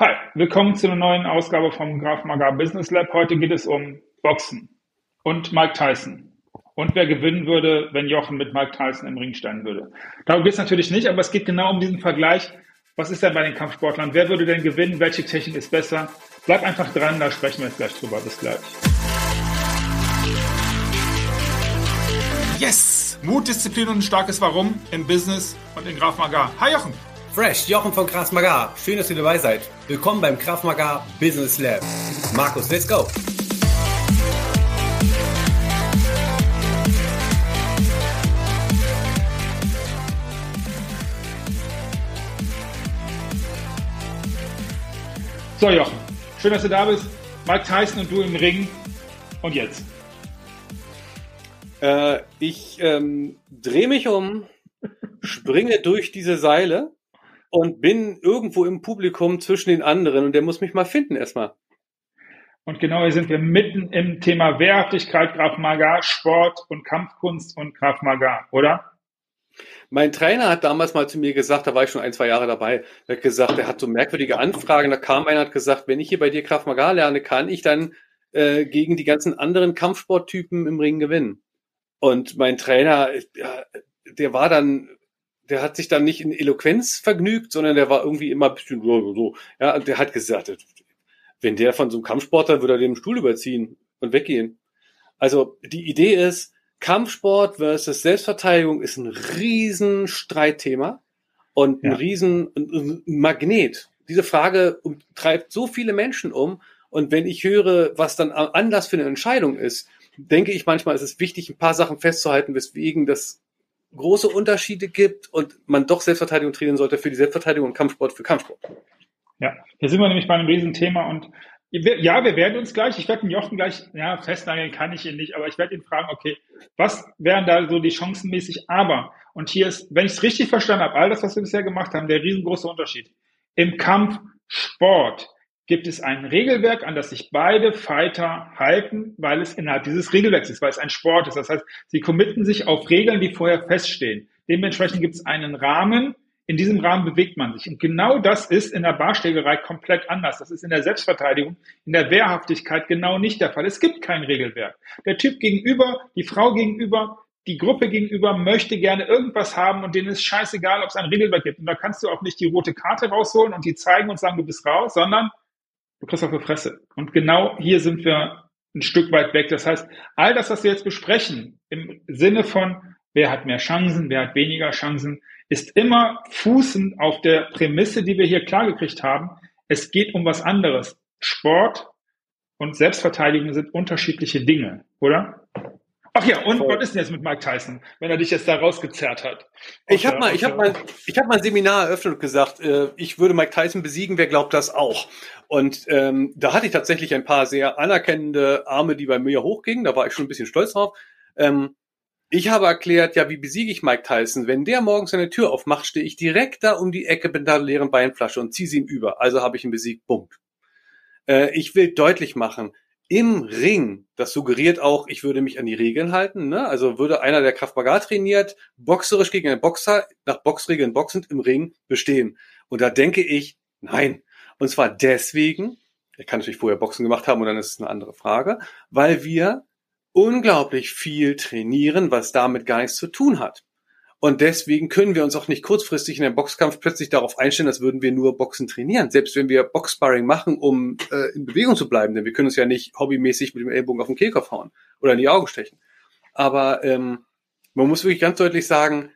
Hi, willkommen zu einer neuen Ausgabe vom Graf Magar Business Lab. Heute geht es um Boxen und Mike Tyson. Und wer gewinnen würde, wenn Jochen mit Mike Tyson im Ring stehen würde. Darum geht es natürlich nicht, aber es geht genau um diesen Vergleich. Was ist denn bei den Kampfsportlern? Wer würde denn gewinnen? Welche Technik ist besser? Bleib einfach dran, da sprechen wir jetzt gleich drüber. Bis gleich. Yes! Mut, Disziplin und ein starkes Warum im Business und in Graf Magar. Hi Jochen! Fresh, Jochen von Kraft. Schön, dass ihr dabei seid. Willkommen beim Kraft Business Lab. Markus, let's go. So, Jochen. Schön, dass du da bist. Mike Tyson und du im Ring. Und jetzt? Äh, ich ähm, drehe mich um, springe durch diese Seile und bin irgendwo im Publikum zwischen den anderen und der muss mich mal finden erstmal. Und genau hier sind wir mitten im Thema Wehrhaftigkeit, Graf Maga, Sport und Kampfkunst und Graf Maga, oder? Mein Trainer hat damals mal zu mir gesagt, da war ich schon ein, zwei Jahre dabei, er hat gesagt, er hat so merkwürdige Anfragen, da kam einer und hat gesagt, wenn ich hier bei dir Kraft Maga lerne, kann ich dann äh, gegen die ganzen anderen Kampfsporttypen im Ring gewinnen. Und mein Trainer, der war dann der hat sich dann nicht in Eloquenz vergnügt, sondern der war irgendwie immer ein bisschen so, so. Ja, und der hat gesagt, wenn der von so einem Kampfsportler würde er den Stuhl überziehen und weggehen. Also die Idee ist, Kampfsport versus Selbstverteidigung ist ein riesen Streitthema und ein ja. riesen ein Magnet. Diese Frage treibt so viele Menschen um. Und wenn ich höre, was dann Anlass für eine Entscheidung ist, denke ich manchmal, ist es wichtig, ein paar Sachen festzuhalten, weswegen das große Unterschiede gibt und man doch Selbstverteidigung trainieren sollte für die Selbstverteidigung und Kampfsport für Kampfsport. Ja, hier sind wir nämlich bei einem Riesenthema und ja, wir werden uns gleich, ich werde den Jochen gleich, ja, festnageln kann ich ihn nicht, aber ich werde ihn fragen, okay, was wären da so die Chancen mäßig? Aber, und hier ist, wenn ich es richtig verstanden habe, all das, was wir bisher gemacht haben, der riesengroße Unterschied. Im Kampfsport gibt es ein Regelwerk, an das sich beide Fighter halten, weil es innerhalb dieses Regelwerks ist, weil es ein Sport ist. Das heißt, sie committen sich auf Regeln, die vorher feststehen. Dementsprechend gibt es einen Rahmen, in diesem Rahmen bewegt man sich. Und genau das ist in der Barstegerei komplett anders. Das ist in der Selbstverteidigung, in der Wehrhaftigkeit genau nicht der Fall. Es gibt kein Regelwerk. Der Typ gegenüber, die Frau gegenüber, die Gruppe gegenüber möchte gerne irgendwas haben und denen ist scheißegal, ob es ein Regelwerk gibt. Und da kannst du auch nicht die rote Karte rausholen und die zeigen und sagen, du bist raus, sondern du kriegst auf die Fresse. Und genau hier sind wir ein Stück weit weg. Das heißt, all das, was wir jetzt besprechen, im Sinne von, wer hat mehr Chancen, wer hat weniger Chancen, ist immer fußend auf der Prämisse, die wir hier klargekriegt haben. Es geht um was anderes. Sport und Selbstverteidigung sind unterschiedliche Dinge, oder? Ach ja, und Voll. was ist denn jetzt mit Mike Tyson, wenn er dich jetzt da rausgezerrt hat? Ich habe mal, ich habe mal, ich habe mal ein Seminar eröffnet und gesagt, äh, ich würde Mike Tyson besiegen. Wer glaubt das auch? Und ähm, da hatte ich tatsächlich ein paar sehr anerkennende Arme, die bei mir hochgingen. Da war ich schon ein bisschen stolz drauf. Ähm, ich habe erklärt, ja, wie besiege ich Mike Tyson? Wenn der morgens seine Tür aufmacht, stehe ich direkt da um die Ecke mit einer leeren Weinflasche und ziehe sie ihm über. Also habe ich ihn besiegt. Punkt. Äh, ich will deutlich machen, im Ring, das suggeriert auch, ich würde mich an die Regeln halten. Ne? Also würde einer, der Kraftmagar trainiert, boxerisch gegen einen Boxer, nach Boxregeln boxend im Ring bestehen. Und da denke ich, nein. Und zwar deswegen, er kann natürlich vorher Boxen gemacht haben und dann ist es eine andere Frage, weil wir unglaublich viel trainieren, was damit gar nichts zu tun hat. Und deswegen können wir uns auch nicht kurzfristig in einem Boxkampf plötzlich darauf einstellen, als würden wir nur Boxen trainieren. Selbst wenn wir Boxsparring machen, um äh, in Bewegung zu bleiben, denn wir können uns ja nicht hobbymäßig mit dem Ellbogen auf den Kehlkopf hauen oder in die Augen stechen. Aber ähm, man muss wirklich ganz deutlich sagen,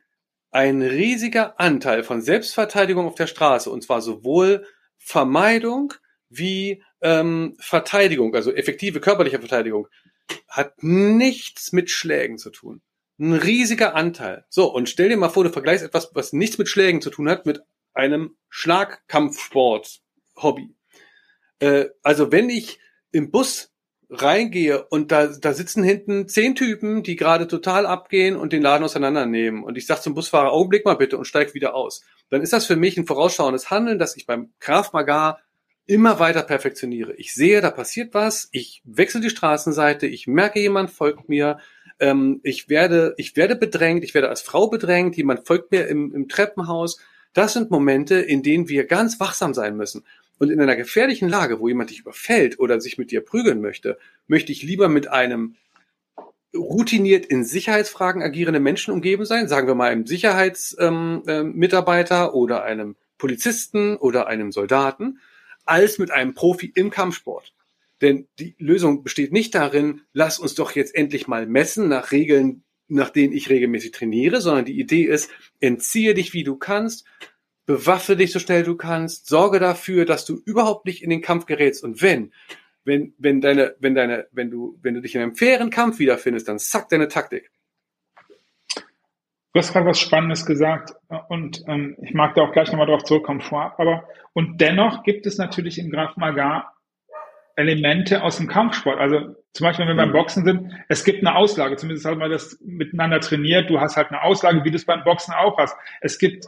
ein riesiger Anteil von Selbstverteidigung auf der Straße, und zwar sowohl Vermeidung wie ähm, Verteidigung, also effektive körperliche Verteidigung, hat nichts mit Schlägen zu tun. Ein riesiger Anteil. So, und stell dir mal vor, du vergleichst etwas, was nichts mit Schlägen zu tun hat, mit einem Schlagkampfsport-Hobby. Äh, also wenn ich im Bus reingehe und da, da sitzen hinten zehn Typen, die gerade total abgehen und den Laden auseinandernehmen und ich sage zum Busfahrer, Augenblick mal bitte und steig wieder aus, dann ist das für mich ein vorausschauendes Handeln, dass ich beim Krav Maga immer weiter perfektioniere. Ich sehe, da passiert was, ich wechsle die Straßenseite, ich merke, jemand folgt mir, ähm, ich werde, ich werde bedrängt, ich werde als Frau bedrängt, jemand folgt mir im, im Treppenhaus. Das sind Momente, in denen wir ganz wachsam sein müssen. Und in einer gefährlichen Lage, wo jemand dich überfällt oder sich mit dir prügeln möchte, möchte ich lieber mit einem routiniert in Sicherheitsfragen agierenden Menschen umgeben sein, sagen wir mal einem Sicherheitsmitarbeiter ähm, äh, oder einem Polizisten oder einem Soldaten, als mit einem Profi im Kampfsport. Denn die Lösung besteht nicht darin, lass uns doch jetzt endlich mal messen nach Regeln, nach denen ich regelmäßig trainiere, sondern die Idee ist, entziehe dich, wie du kannst, bewaffe dich so schnell du kannst, sorge dafür, dass du überhaupt nicht in den Kampf gerätst und wenn, wenn, wenn deine, wenn deine, wenn du, wenn du dich in einem fairen Kampf wiederfindest, dann zack deine Taktik. Du hast gerade was Spannendes gesagt und ähm, ich mag da auch gleich nochmal drauf zurückkommen vorab, aber und dennoch gibt es natürlich im Graf Magar Elemente aus dem Kampfsport. Also zum Beispiel, wenn wir beim mhm. Boxen sind, es gibt eine Auslage, zumindest haben wir das miteinander trainiert, du hast halt eine Auslage, wie du es beim Boxen auch hast. Es gibt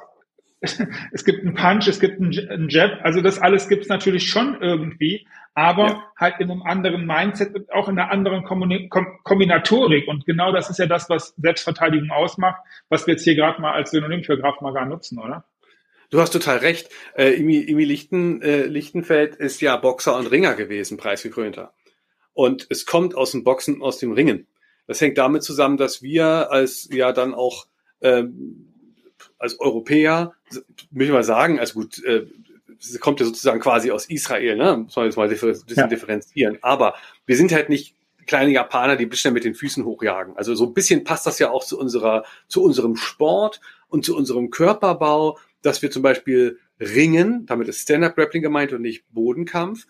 es gibt einen Punch, es gibt einen Jab, also das alles gibt es natürlich schon irgendwie, aber ja. halt in einem anderen Mindset und auch in einer anderen Kombinatorik. Und genau das ist ja das, was Selbstverteidigung ausmacht, was wir jetzt hier gerade mal als Synonym für Graf Magar nutzen, oder? Du hast total recht. Äh, Imi, Imi Lichten, äh, Lichtenfeld ist ja Boxer und Ringer gewesen, preisgekrönter. Und es kommt aus dem Boxen, aus dem Ringen. Das hängt damit zusammen, dass wir als ja dann auch ähm, als Europäer, möchte ich mal sagen, also gut, äh, es kommt ja sozusagen quasi aus Israel, ne? Muss man jetzt mal ein bisschen ja. differenzieren. Aber wir sind halt nicht kleine Japaner, die bisschen mit den Füßen hochjagen. Also so ein bisschen passt das ja auch zu unserer, zu unserem Sport und zu unserem Körperbau dass wir zum Beispiel ringen, damit ist Stand-Up-Grappling gemeint und nicht Bodenkampf.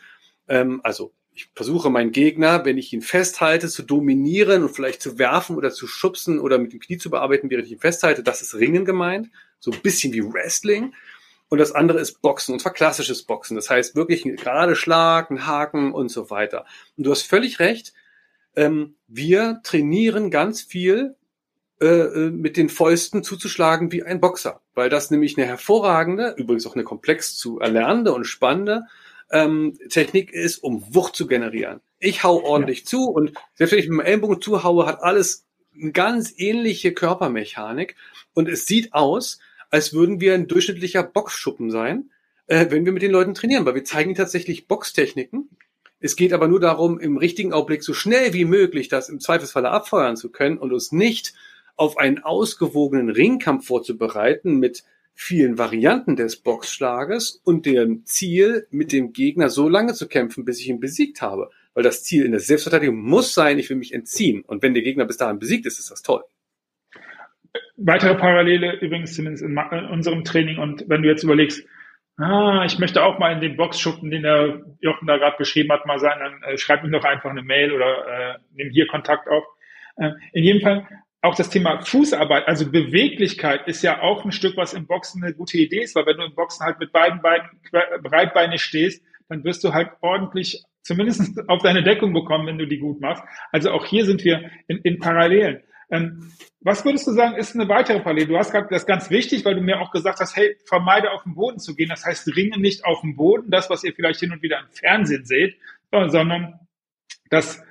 Ähm, also ich versuche meinen Gegner, wenn ich ihn festhalte, zu dominieren und vielleicht zu werfen oder zu schubsen oder mit dem Knie zu bearbeiten, während ich ihn festhalte. Das ist Ringen gemeint. So ein bisschen wie Wrestling. Und das andere ist Boxen, und zwar klassisches Boxen. Das heißt wirklich ein gerade Schlag, ein Haken und so weiter. Und du hast völlig recht. Ähm, wir trainieren ganz viel äh, äh, mit den Fäusten zuzuschlagen wie ein Boxer, weil das nämlich eine hervorragende, übrigens auch eine komplex zu erlernende und spannende ähm, Technik ist, um Wucht zu generieren. Ich hau ordentlich ja. zu und selbst wenn ich mit dem Ellenbogen zuhaue, hat alles eine ganz ähnliche Körpermechanik und es sieht aus, als würden wir ein durchschnittlicher Boxschuppen sein, äh, wenn wir mit den Leuten trainieren, weil wir zeigen tatsächlich Boxtechniken. Es geht aber nur darum, im richtigen Augenblick so schnell wie möglich das im Zweifelsfalle abfeuern zu können und uns nicht auf einen ausgewogenen Ringkampf vorzubereiten mit vielen Varianten des Boxschlages und dem Ziel, mit dem Gegner so lange zu kämpfen, bis ich ihn besiegt habe. Weil das Ziel in der Selbstverteidigung muss sein, ich will mich entziehen. Und wenn der Gegner bis dahin besiegt ist, ist das toll. Weitere Parallele übrigens zumindest in unserem Training. Und wenn du jetzt überlegst, ah, ich möchte auch mal in den Boxschuppen, den der Jochen da gerade beschrieben hat, mal sein, dann äh, schreib mir doch einfach eine Mail oder äh, nimm hier Kontakt auf. Äh, in jedem Fall, auch das Thema Fußarbeit, also Beweglichkeit ist ja auch ein Stück, was im Boxen eine gute Idee ist, weil wenn du im Boxen halt mit beiden Beinen breitbeinig stehst, dann wirst du halt ordentlich zumindest auf deine Deckung bekommen, wenn du die gut machst. Also auch hier sind wir in, in Parallelen. Ähm, was würdest du sagen, ist eine weitere Parallele? Du hast gerade das ganz wichtig, weil du mir auch gesagt hast, hey, vermeide auf den Boden zu gehen. Das heißt, ringe nicht auf dem Boden, das, was ihr vielleicht hin und wieder im Fernsehen seht, sondern das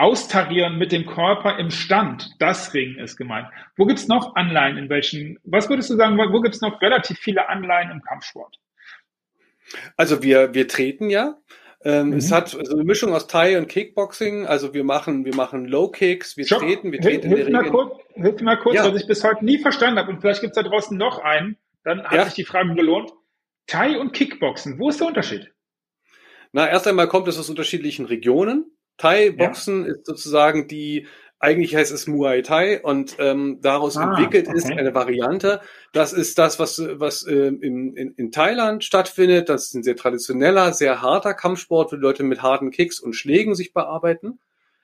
Austarieren mit dem Körper im Stand, das Ringen ist gemeint. Wo gibt's noch Anleihen in welchen, was würdest du sagen, wo gibt's noch relativ viele Anleihen im Kampfsport? Also wir, wir treten ja. Ähm, mhm. Es hat also eine Mischung aus Thai und Kickboxing. Also wir machen, wir machen Low Kicks, wir Schau, treten, wir treten hilf, in der Regel. Kurz, hilf mir mal kurz, ja. was ich bis heute nie verstanden habe. Und vielleicht gibt's da draußen noch einen. Dann hat ja. sich die Frage gelohnt. Thai und Kickboxen, wo ist der Unterschied? Na, erst einmal kommt es aus unterschiedlichen Regionen. Thai-Boxen ja. ist sozusagen die, eigentlich heißt es Muay Thai und ähm, daraus ah, entwickelt okay. ist eine Variante. Das ist das, was, was äh, in, in, in Thailand stattfindet. Das ist ein sehr traditioneller, sehr harter Kampfsport, wo die Leute mit harten Kicks und Schlägen sich bearbeiten.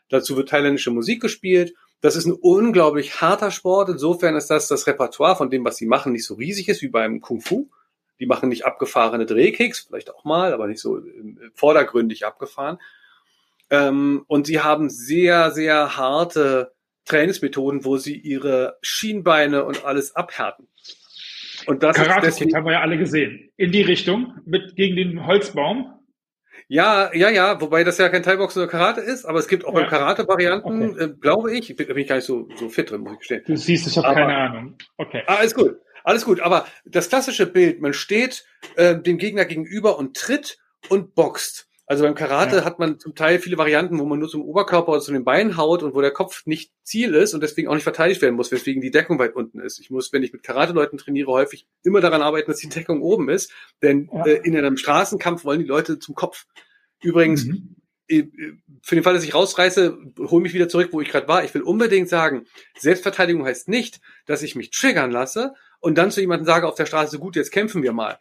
Dazu wird thailändische Musik gespielt. Das ist ein unglaublich harter Sport. Insofern ist das das Repertoire von dem, was sie machen, nicht so riesig ist wie beim Kung Fu. Die machen nicht abgefahrene Drehkicks, vielleicht auch mal, aber nicht so vordergründig abgefahren. Ähm, und sie haben sehr, sehr harte Trainingsmethoden, wo sie ihre Schienbeine und alles abhärten. Und das Karate ist haben wir ja alle gesehen. In die Richtung, mit gegen den Holzbaum. Ja, ja, ja, wobei das ja kein Thai-Boxen oder Karate ist, aber es gibt auch ja. Karate-Varianten, okay. äh, glaube ich. Ich bin, bin ich gar nicht so, so fit drin, muss ich gestehen. Du siehst, ich habe keine Ahnung. Okay. Ah, alles gut. Alles gut. Aber das klassische Bild, man steht äh, dem Gegner gegenüber und tritt und boxt. Also beim Karate ja. hat man zum Teil viele Varianten, wo man nur zum Oberkörper oder zu den Beinen haut und wo der Kopf nicht Ziel ist und deswegen auch nicht verteidigt werden muss, weswegen die Deckung weit unten ist. Ich muss, wenn ich mit Karate-Leuten trainiere, häufig immer daran arbeiten, dass die Deckung oben ist, denn ja. äh, in einem Straßenkampf wollen die Leute zum Kopf. Übrigens, mhm. Äh, für den Fall, dass ich rausreiße, hole mich wieder zurück, wo ich gerade war. Ich will unbedingt sagen, Selbstverteidigung heißt nicht, dass ich mich triggern lasse und dann zu jemandem sage auf der Straße, gut, jetzt kämpfen wir mal.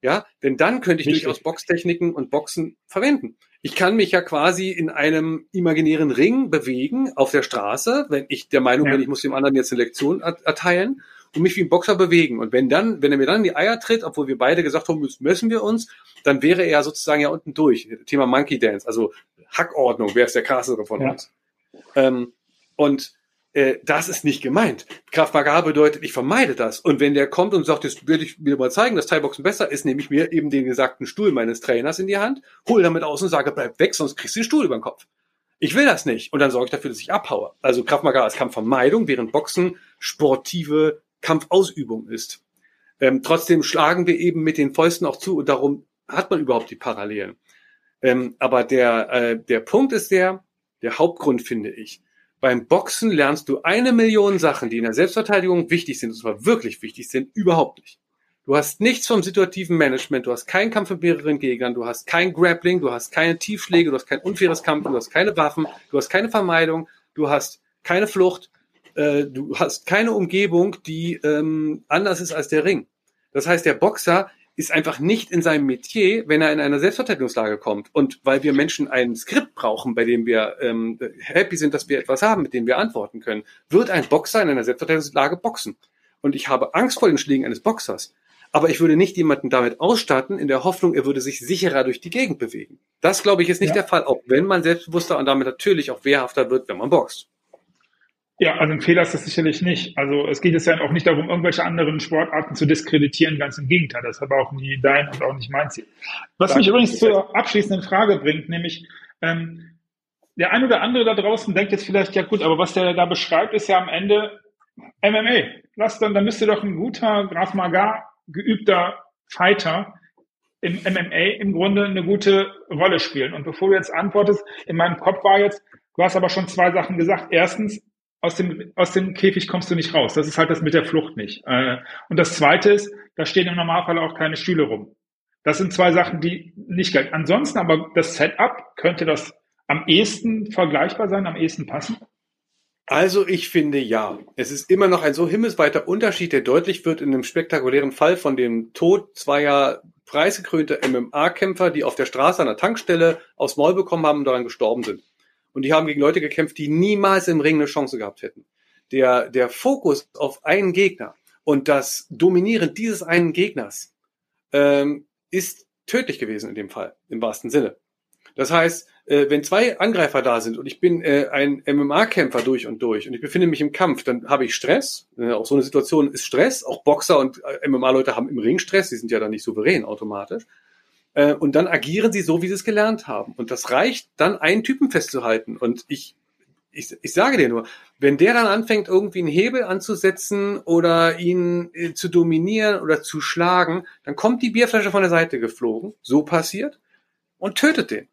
Ja, denn dann könnte ich durchaus Boxtechniken und Boxen verwenden. Ich kann mich ja quasi in einem imaginären Ring bewegen auf der Straße, wenn ich der Meinung ja. bin, ich muss dem anderen jetzt eine Lektion erteilen und mich wie ein Boxer bewegen. Und wenn dann, wenn er mir dann in die Eier tritt, obwohl wir beide gesagt haben, jetzt messen wir uns, dann wäre er sozusagen ja unten durch. Thema Monkey Dance, also Hackordnung, wer ist der krassere von ja. uns? Ähm, und äh, das ist nicht gemeint. Kraft Maga bedeutet, ich vermeide das. Und wenn der kommt und sagt, jetzt will ich mir mal zeigen, dass Thai-Boxen besser ist, nehme ich mir eben den gesagten Stuhl meines Trainers in die Hand, hole damit aus und sage, bleib weg, sonst kriegst du den Stuhl über den Kopf. Ich will das nicht. Und dann sorge ich dafür, dass ich abhaue. Also Kraft Maga ist Kampfvermeidung, während Boxen sportive Kampfausübung ist. Ähm, trotzdem schlagen wir eben mit den Fäusten auch zu und darum hat man überhaupt die Parallelen. Ähm, aber der, äh, der Punkt ist der, der Hauptgrund finde ich, beim Boxen lernst du eine Million Sachen, die in der Selbstverteidigung wichtig sind, und zwar wirklich wichtig sind, überhaupt nicht. Du hast nichts vom situativen Management, du hast keinen Kampf mit mehreren Gegnern, du hast kein Grappling, du hast keine Tiefschläge, du hast kein unfaires Kampf, du hast keine Waffen, du hast keine Vermeidung, du hast keine Flucht, äh, du hast keine Umgebung, die ähm, anders ist als der Ring. Das heißt, der Boxer ist einfach nicht in seinem Metier, wenn er in einer Selbstverteidigungslage kommt. Und weil wir Menschen ein Skript brauchen, bei dem wir ähm, happy sind, dass wir etwas haben, mit dem wir antworten können, wird ein Boxer in einer Selbstverteidigungslage boxen. Und ich habe Angst vor den Schlägen eines Boxers. Aber ich würde nicht jemanden damit ausstatten, in der Hoffnung, er würde sich sicherer durch die Gegend bewegen. Das, glaube ich, ist nicht ja. der Fall, auch wenn man selbstbewusster und damit natürlich auch wehrhafter wird, wenn man boxt. Ja, also ein Fehler ist das sicherlich nicht. Also es geht jetzt ja auch nicht darum, irgendwelche anderen Sportarten zu diskreditieren, ganz im Gegenteil. Das hat auch nie dein und auch nicht mein Ziel. Was mich übrigens zur abschließenden Frage bringt, nämlich ähm, der ein oder andere da draußen denkt jetzt vielleicht, ja gut, aber was der da beschreibt, ist ja am Ende MMA. Was dann, da müsste doch ein guter Graf Maga geübter Fighter im MMA im Grunde eine gute Rolle spielen. Und bevor du jetzt antwortest, in meinem Kopf war jetzt, du hast aber schon zwei Sachen gesagt. Erstens, aus dem, aus dem Käfig kommst du nicht raus. Das ist halt das mit der Flucht nicht. Äh, und das zweite ist, da stehen im Normalfall auch keine Stühle rum. Das sind zwei Sachen, die nicht gelten. Ansonsten aber das Setup könnte das am ehesten vergleichbar sein, am ehesten passen? Also ich finde ja. Es ist immer noch ein so himmelsweiter Unterschied, der deutlich wird in einem spektakulären Fall von dem Tod zweier preisgekrönter MMA-Kämpfer, die auf der Straße an der Tankstelle aufs Maul bekommen haben und daran gestorben sind. Und die haben gegen Leute gekämpft, die niemals im Ring eine Chance gehabt hätten. Der, der Fokus auf einen Gegner und das Dominieren dieses einen Gegners ähm, ist tödlich gewesen in dem Fall, im wahrsten Sinne. Das heißt, äh, wenn zwei Angreifer da sind und ich bin äh, ein MMA-Kämpfer durch und durch und ich befinde mich im Kampf, dann habe ich Stress. Äh, auch so eine Situation ist Stress. Auch Boxer und äh, MMA-Leute haben im Ring Stress. Die sind ja dann nicht souverän automatisch. Äh, und dann agieren sie so, wie sie es gelernt haben. Und das reicht, dann einen Typen festzuhalten. Und ich, ich, ich sage dir nur, wenn der dann anfängt, irgendwie einen Hebel anzusetzen oder ihn äh, zu dominieren oder zu schlagen, dann kommt die Bierflasche von der Seite geflogen, so passiert, und tötet den.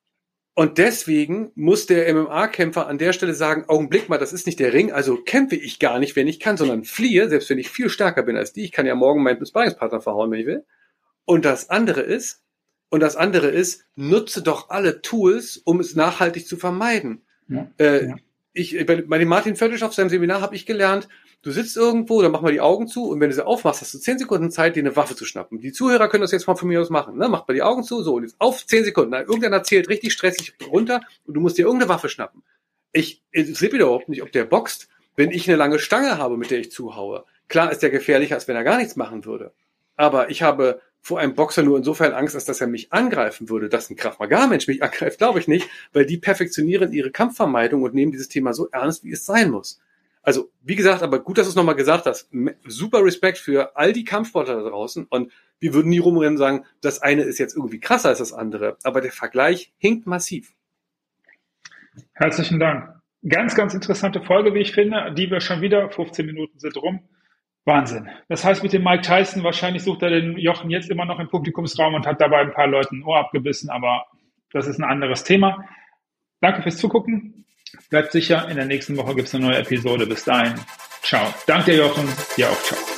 Und deswegen muss der MMA-Kämpfer an der Stelle sagen, Augenblick mal, das ist nicht der Ring, also kämpfe ich gar nicht, wenn ich kann, sondern fliehe, selbst wenn ich viel stärker bin als die. Ich kann ja morgen meinen Sparringspartner verhauen, wenn ich will. Und das andere ist, und das andere ist, nutze doch alle Tools, um es nachhaltig zu vermeiden. Ja, äh, ja. Ich, bei, bei dem Martin Völlisch auf seinem Seminar habe ich gelernt, du sitzt irgendwo, dann mach mal die Augen zu und wenn du sie aufmachst, hast du zehn Sekunden Zeit, dir eine Waffe zu schnappen. Die Zuhörer können das jetzt mal von mir aus machen. Ne? Macht mal die Augen zu, so, und jetzt auf zehn Sekunden. Na, irgendeiner zählt richtig stressig runter und du musst dir irgendeine Waffe schnappen. Ich sehe überhaupt nicht, ob der boxt, wenn ich eine lange Stange habe, mit der ich zuhaue. Klar ist der gefährlicher, als wenn er gar nichts machen würde. Aber ich habe vor einem Boxer nur insofern Angst, als dass er mich angreifen würde. Dass ein Krav Maga Mensch mich angreift, glaube ich nicht, weil die perfektionieren ihre Kampfvermeidung und nehmen dieses Thema so ernst, wie es sein muss. Also, wie gesagt, aber gut, dass du es nochmal gesagt hast. Super Respekt für all die Kampfsportler da draußen und wir würden nie rumrennen und sagen, das eine ist jetzt irgendwie krasser als das andere. Aber der Vergleich hinkt massiv. Herzlichen Dank. Ganz, ganz interessante Folge, wie ich finde, die wir schon wieder, 15 Minuten sind rum, Wahnsinn. Das heißt, mit dem Mike Tyson, wahrscheinlich sucht er den Jochen jetzt immer noch im Publikumsraum und hat dabei ein paar Leuten ein Ohr abgebissen, aber das ist ein anderes Thema. Danke fürs Zugucken. Bleibt sicher, in der nächsten Woche gibt es eine neue Episode. Bis dahin. Ciao. Danke, Jochen. Dir auch. Ciao.